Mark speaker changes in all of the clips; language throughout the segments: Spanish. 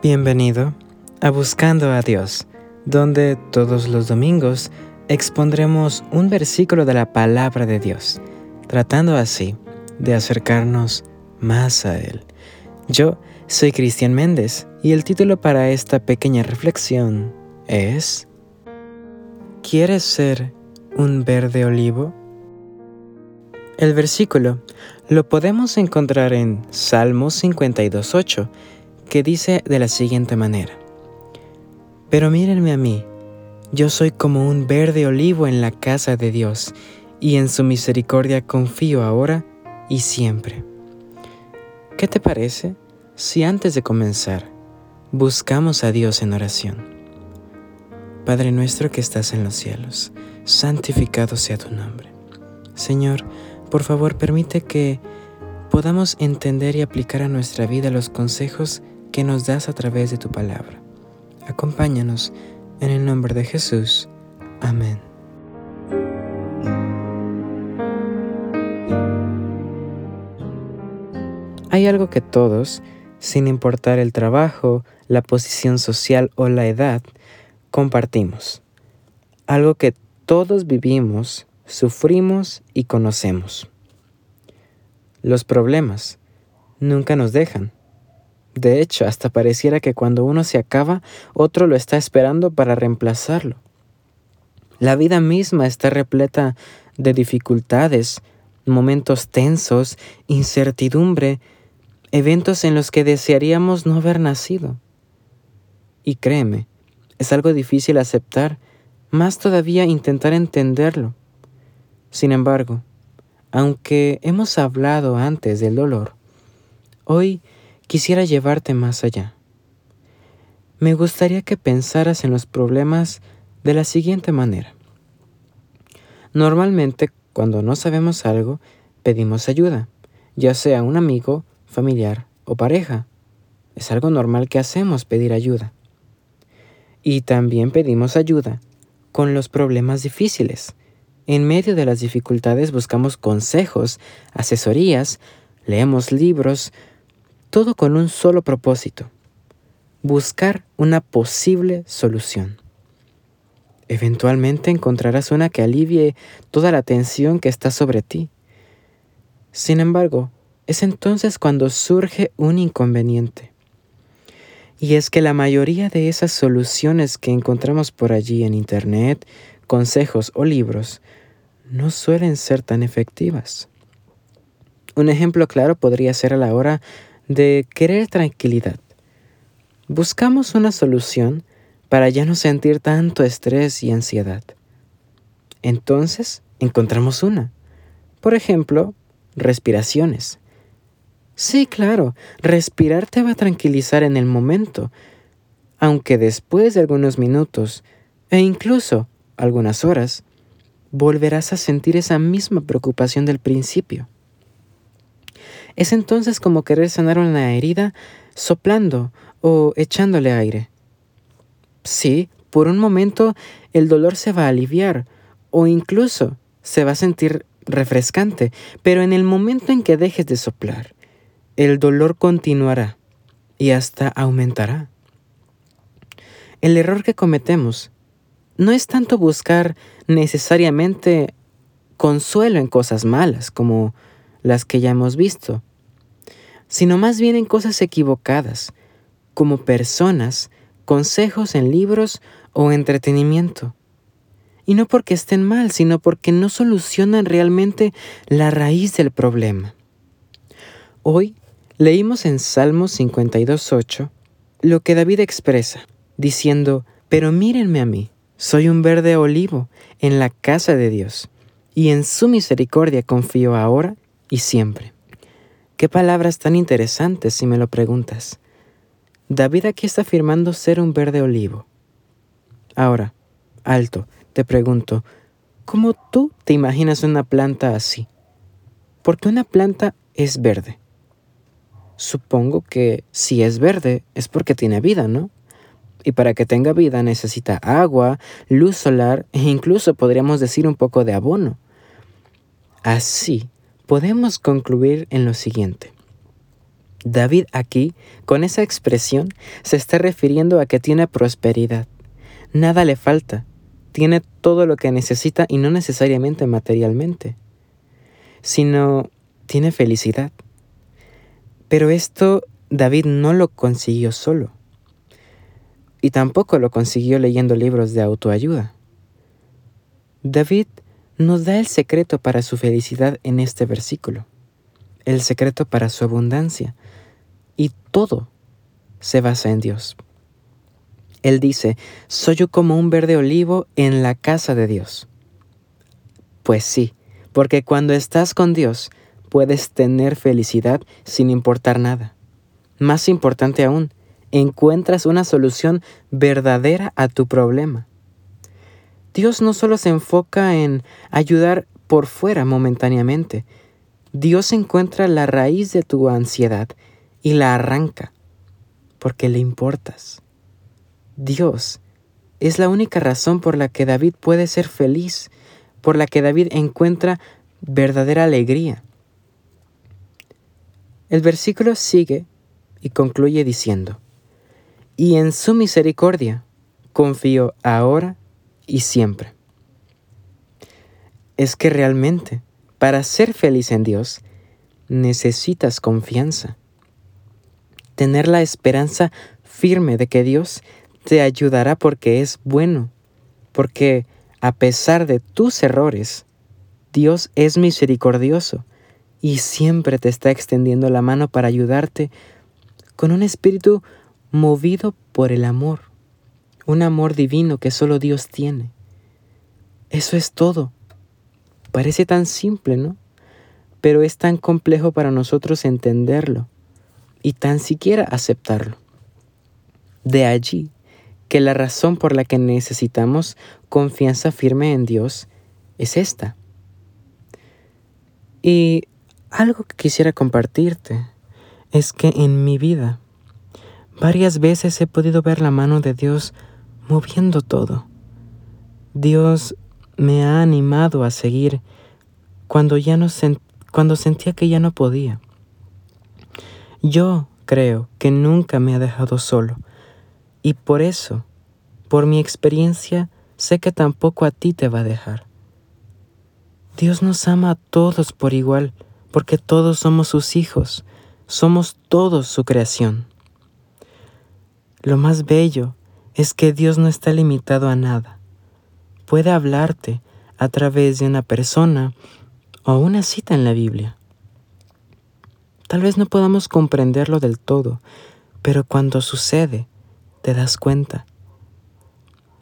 Speaker 1: Bienvenido a Buscando a Dios, donde todos los domingos expondremos un versículo de la palabra de Dios, tratando así de acercarnos más a Él. Yo soy Cristian Méndez y el título para esta pequeña reflexión es ¿Quieres ser un verde olivo? El versículo lo podemos encontrar en Salmos 52.8 que dice de la siguiente manera, Pero mírenme a mí, yo soy como un verde olivo en la casa de Dios, y en su misericordia confío ahora y siempre. ¿Qué te parece si antes de comenzar buscamos a Dios en oración? Padre nuestro que estás en los cielos, santificado sea tu nombre. Señor, por favor permite que podamos entender y aplicar a nuestra vida los consejos que nos das a través de tu palabra. Acompáñanos en el nombre de Jesús. Amén. Hay algo que todos, sin importar el trabajo, la posición social o la edad, compartimos. Algo que todos vivimos, sufrimos y conocemos. Los problemas nunca nos dejan. De hecho, hasta pareciera que cuando uno se acaba, otro lo está esperando para reemplazarlo. La vida misma está repleta de dificultades, momentos tensos, incertidumbre, eventos en los que desearíamos no haber nacido. Y créeme, es algo difícil aceptar, más todavía intentar entenderlo. Sin embargo, aunque hemos hablado antes del dolor, hoy quisiera llevarte más allá. Me gustaría que pensaras en los problemas de la siguiente manera. Normalmente, cuando no sabemos algo, pedimos ayuda, ya sea un amigo, familiar o pareja. Es algo normal que hacemos pedir ayuda. Y también pedimos ayuda con los problemas difíciles. En medio de las dificultades buscamos consejos, asesorías, leemos libros, todo con un solo propósito, buscar una posible solución. Eventualmente encontrarás una que alivie toda la tensión que está sobre ti. Sin embargo, es entonces cuando surge un inconveniente. Y es que la mayoría de esas soluciones que encontramos por allí en Internet, consejos o libros, no suelen ser tan efectivas. Un ejemplo claro podría ser a la hora de querer tranquilidad. Buscamos una solución para ya no sentir tanto estrés y ansiedad. Entonces, encontramos una. Por ejemplo, respiraciones. Sí, claro, respirar te va a tranquilizar en el momento, aunque después de algunos minutos e incluso algunas horas, volverás a sentir esa misma preocupación del principio. Es entonces como querer sanar una herida soplando o echándole aire. Sí, por un momento el dolor se va a aliviar o incluso se va a sentir refrescante, pero en el momento en que dejes de soplar, el dolor continuará y hasta aumentará. El error que cometemos no es tanto buscar necesariamente consuelo en cosas malas como las que ya hemos visto, sino más bien en cosas equivocadas, como personas, consejos en libros o entretenimiento. Y no porque estén mal, sino porque no solucionan realmente la raíz del problema. Hoy leímos en Salmos 52.8 lo que David expresa, diciendo, Pero mírenme a mí, soy un verde olivo en la casa de Dios, y en su misericordia confío ahora y siempre. Qué palabras tan interesantes si me lo preguntas. David aquí está afirmando ser un verde olivo. Ahora, alto, te pregunto, ¿cómo tú te imaginas una planta así? Porque una planta es verde. Supongo que si es verde es porque tiene vida, ¿no? Y para que tenga vida necesita agua, luz solar e incluso podríamos decir un poco de abono. Así podemos concluir en lo siguiente. David aquí, con esa expresión, se está refiriendo a que tiene prosperidad. Nada le falta. Tiene todo lo que necesita y no necesariamente materialmente, sino tiene felicidad. Pero esto David no lo consiguió solo. Y tampoco lo consiguió leyendo libros de autoayuda. David nos da el secreto para su felicidad en este versículo, el secreto para su abundancia, y todo se basa en Dios. Él dice, soy yo como un verde olivo en la casa de Dios. Pues sí, porque cuando estás con Dios puedes tener felicidad sin importar nada. Más importante aún, encuentras una solución verdadera a tu problema. Dios no solo se enfoca en ayudar por fuera momentáneamente, Dios encuentra la raíz de tu ansiedad y la arranca, porque le importas. Dios es la única razón por la que David puede ser feliz, por la que David encuentra verdadera alegría. El versículo sigue y concluye diciendo, y en su misericordia confío ahora y siempre. Es que realmente, para ser feliz en Dios, necesitas confianza. Tener la esperanza firme de que Dios te ayudará porque es bueno, porque a pesar de tus errores, Dios es misericordioso y siempre te está extendiendo la mano para ayudarte con un espíritu movido por el amor, un amor divino que solo Dios tiene. Eso es todo. Parece tan simple, ¿no? Pero es tan complejo para nosotros entenderlo y tan siquiera aceptarlo. De allí que la razón por la que necesitamos confianza firme en Dios es esta. Y algo que quisiera compartirte es que en mi vida varias veces he podido ver la mano de Dios moviendo todo. Dios me ha animado a seguir cuando ya no cuando sentía que ya no podía. Yo creo que nunca me ha dejado solo y por eso, por mi experiencia, sé que tampoco a ti te va a dejar. Dios nos ama a todos por igual, porque todos somos sus hijos somos todos su creación. Lo más bello es que Dios no está limitado a nada. Puede hablarte a través de una persona o una cita en la Biblia. Tal vez no podamos comprenderlo del todo, pero cuando sucede, te das cuenta.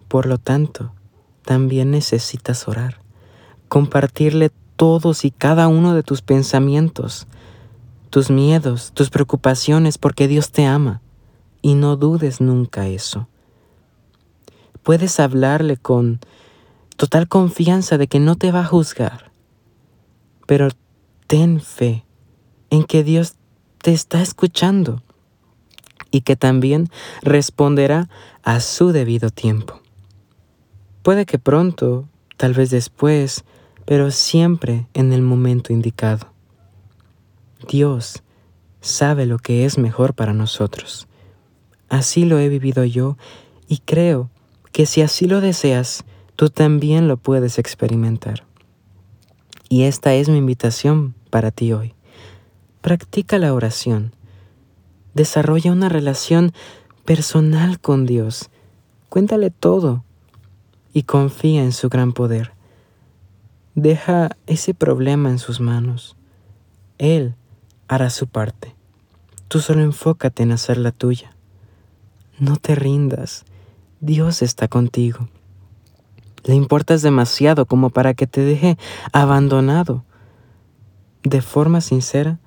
Speaker 1: Por lo tanto, también necesitas orar, compartirle todos y cada uno de tus pensamientos, tus miedos, tus preocupaciones, porque Dios te ama. Y no dudes nunca eso. Puedes hablarle con total confianza de que no te va a juzgar. Pero ten fe en que Dios te está escuchando y que también responderá a su debido tiempo. Puede que pronto, tal vez después, pero siempre en el momento indicado. Dios sabe lo que es mejor para nosotros. Así lo he vivido yo y creo que si así lo deseas, tú también lo puedes experimentar. Y esta es mi invitación para ti hoy. Practica la oración. Desarrolla una relación personal con Dios. Cuéntale todo y confía en su gran poder. Deja ese problema en sus manos. Él hará su parte. Tú solo enfócate en hacer la tuya. No te rindas. Dios está contigo. Le importas demasiado como para que te deje abandonado. De forma sincera,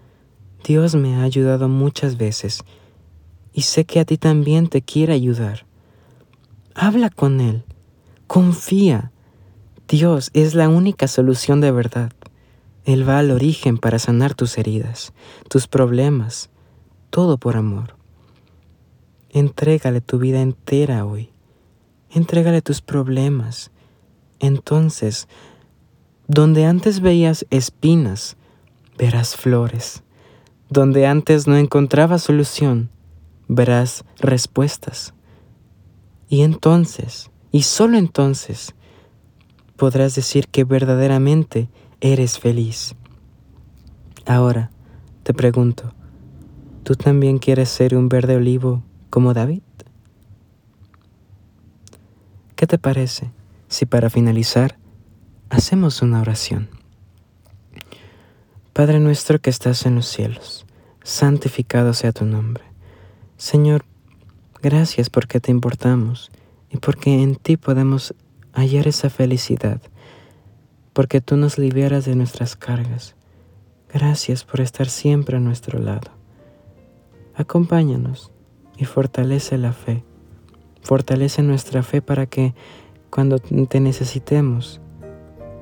Speaker 1: Dios me ha ayudado muchas veces y sé que a ti también te quiere ayudar. Habla con Él. Confía. Dios es la única solución de verdad. Él va al origen para sanar tus heridas, tus problemas, todo por amor. Entrégale tu vida entera hoy. Entrégale tus problemas. Entonces, donde antes veías espinas, verás flores. donde antes no encontraba solución, verás respuestas. Y entonces, y solo entonces, podrás decir que verdaderamente eres feliz. Ahora, te pregunto, ¿tú también quieres ser un verde olivo como David? ¿Qué te parece si para finalizar hacemos una oración? Padre nuestro que estás en los cielos, santificado sea tu nombre. Señor, gracias porque te importamos y porque en ti podemos hallar esa felicidad, porque tú nos liberas de nuestras cargas. Gracias por estar siempre a nuestro lado. Acompáñanos y fortalece la fe. Fortalece nuestra fe para que cuando te necesitemos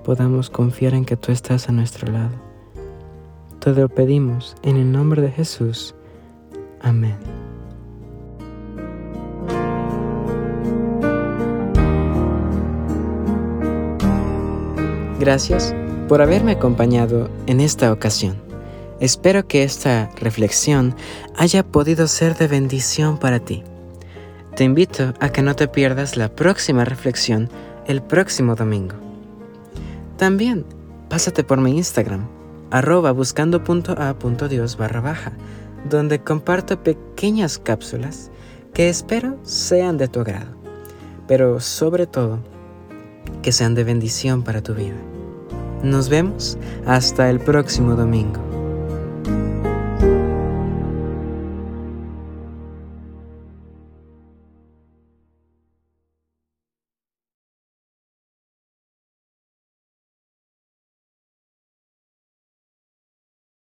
Speaker 1: podamos confiar en que tú estás a nuestro lado. Te lo pedimos en el nombre de Jesús. Amén. Gracias por haberme acompañado en esta ocasión. Espero que esta reflexión haya podido ser de bendición para ti. Te invito a que no te pierdas la próxima reflexión el próximo domingo. También pásate por mi Instagram arroba buscando.a.dios barra baja, donde comparto pequeñas cápsulas que espero sean de tu agrado, pero sobre todo que sean de bendición para tu vida. Nos vemos hasta el próximo domingo.